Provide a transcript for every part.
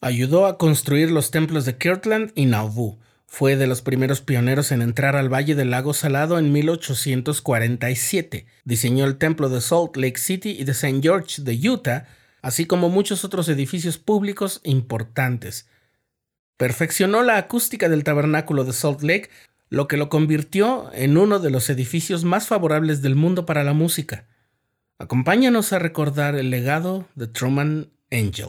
Ayudó a construir los templos de Kirtland y Nauvoo. Fue de los primeros pioneros en entrar al Valle del Lago Salado en 1847. Diseñó el templo de Salt Lake City y de St. George de Utah, así como muchos otros edificios públicos importantes. Perfeccionó la acústica del tabernáculo de Salt Lake, lo que lo convirtió en uno de los edificios más favorables del mundo para la música. Acompáñanos a recordar el legado de Truman Angel.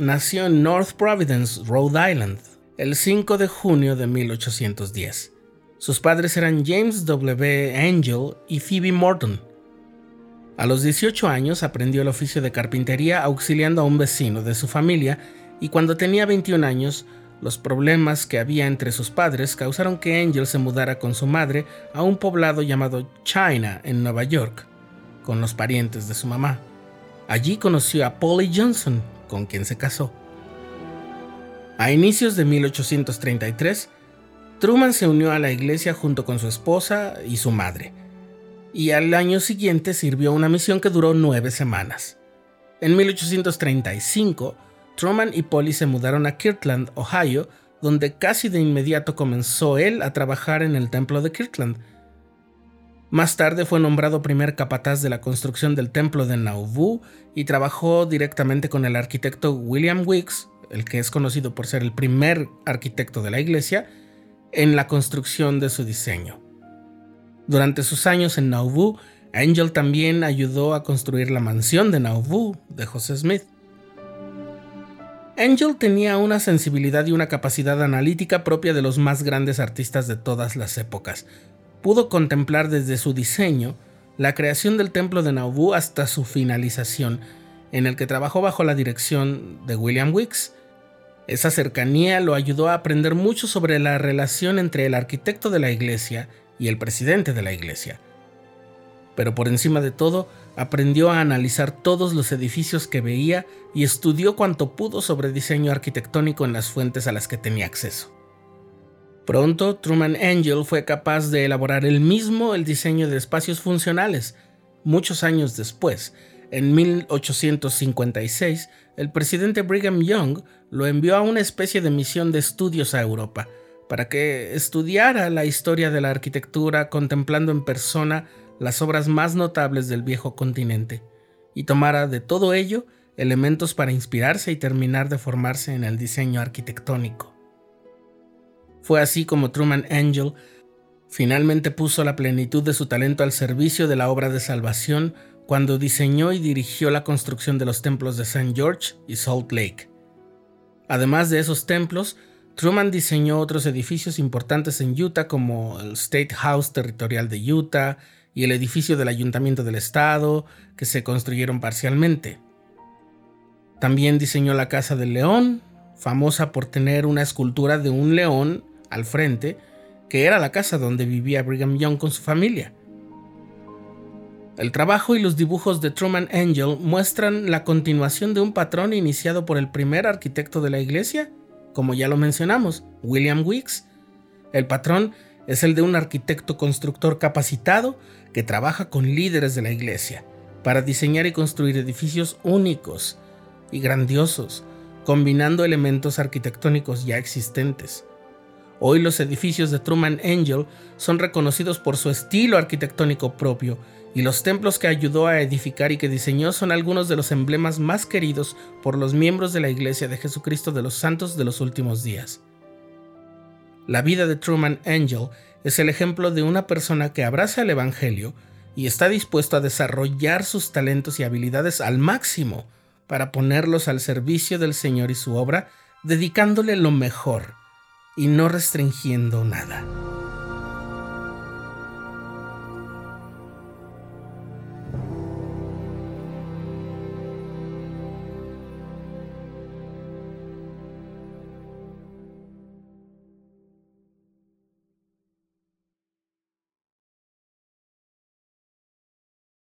nació en North Providence, Rhode Island, el 5 de junio de 1810. Sus padres eran James W. Angel y Phoebe Morton. A los 18 años aprendió el oficio de carpintería auxiliando a un vecino de su familia y cuando tenía 21 años, los problemas que había entre sus padres causaron que Angel se mudara con su madre a un poblado llamado China en Nueva York, con los parientes de su mamá. Allí conoció a Polly Johnson, con quien se casó. A inicios de 1833, Truman se unió a la iglesia junto con su esposa y su madre, y al año siguiente sirvió una misión que duró nueve semanas. En 1835, Truman y Polly se mudaron a Kirtland, Ohio, donde casi de inmediato comenzó él a trabajar en el templo de Kirtland, más tarde fue nombrado primer capataz de la construcción del templo de Nauvoo y trabajó directamente con el arquitecto William Weeks, el que es conocido por ser el primer arquitecto de la iglesia, en la construcción de su diseño. Durante sus años en Nauvoo, Angel también ayudó a construir la mansión de Nauvoo de José Smith. Angel tenía una sensibilidad y una capacidad analítica propia de los más grandes artistas de todas las épocas, pudo contemplar desde su diseño la creación del templo de Nauvoo hasta su finalización, en el que trabajó bajo la dirección de William Weeks. Esa cercanía lo ayudó a aprender mucho sobre la relación entre el arquitecto de la iglesia y el presidente de la iglesia. Pero por encima de todo, aprendió a analizar todos los edificios que veía y estudió cuanto pudo sobre diseño arquitectónico en las fuentes a las que tenía acceso. Pronto, Truman Angel fue capaz de elaborar él mismo el diseño de espacios funcionales. Muchos años después, en 1856, el presidente Brigham Young lo envió a una especie de misión de estudios a Europa, para que estudiara la historia de la arquitectura contemplando en persona las obras más notables del viejo continente, y tomara de todo ello elementos para inspirarse y terminar de formarse en el diseño arquitectónico. Fue así como Truman Angel finalmente puso la plenitud de su talento al servicio de la obra de salvación cuando diseñó y dirigió la construcción de los templos de St. George y Salt Lake. Además de esos templos, Truman diseñó otros edificios importantes en Utah como el State House Territorial de Utah y el edificio del Ayuntamiento del Estado, que se construyeron parcialmente. También diseñó la Casa del León, famosa por tener una escultura de un león al frente, que era la casa donde vivía Brigham Young con su familia. El trabajo y los dibujos de Truman Angel muestran la continuación de un patrón iniciado por el primer arquitecto de la iglesia, como ya lo mencionamos, William Weeks. El patrón es el de un arquitecto constructor capacitado que trabaja con líderes de la iglesia para diseñar y construir edificios únicos y grandiosos, combinando elementos arquitectónicos ya existentes. Hoy los edificios de Truman Angel son reconocidos por su estilo arquitectónico propio y los templos que ayudó a edificar y que diseñó son algunos de los emblemas más queridos por los miembros de la Iglesia de Jesucristo de los Santos de los últimos días. La vida de Truman Angel es el ejemplo de una persona que abraza el Evangelio y está dispuesto a desarrollar sus talentos y habilidades al máximo para ponerlos al servicio del Señor y su obra, dedicándole lo mejor y no restringiendo nada.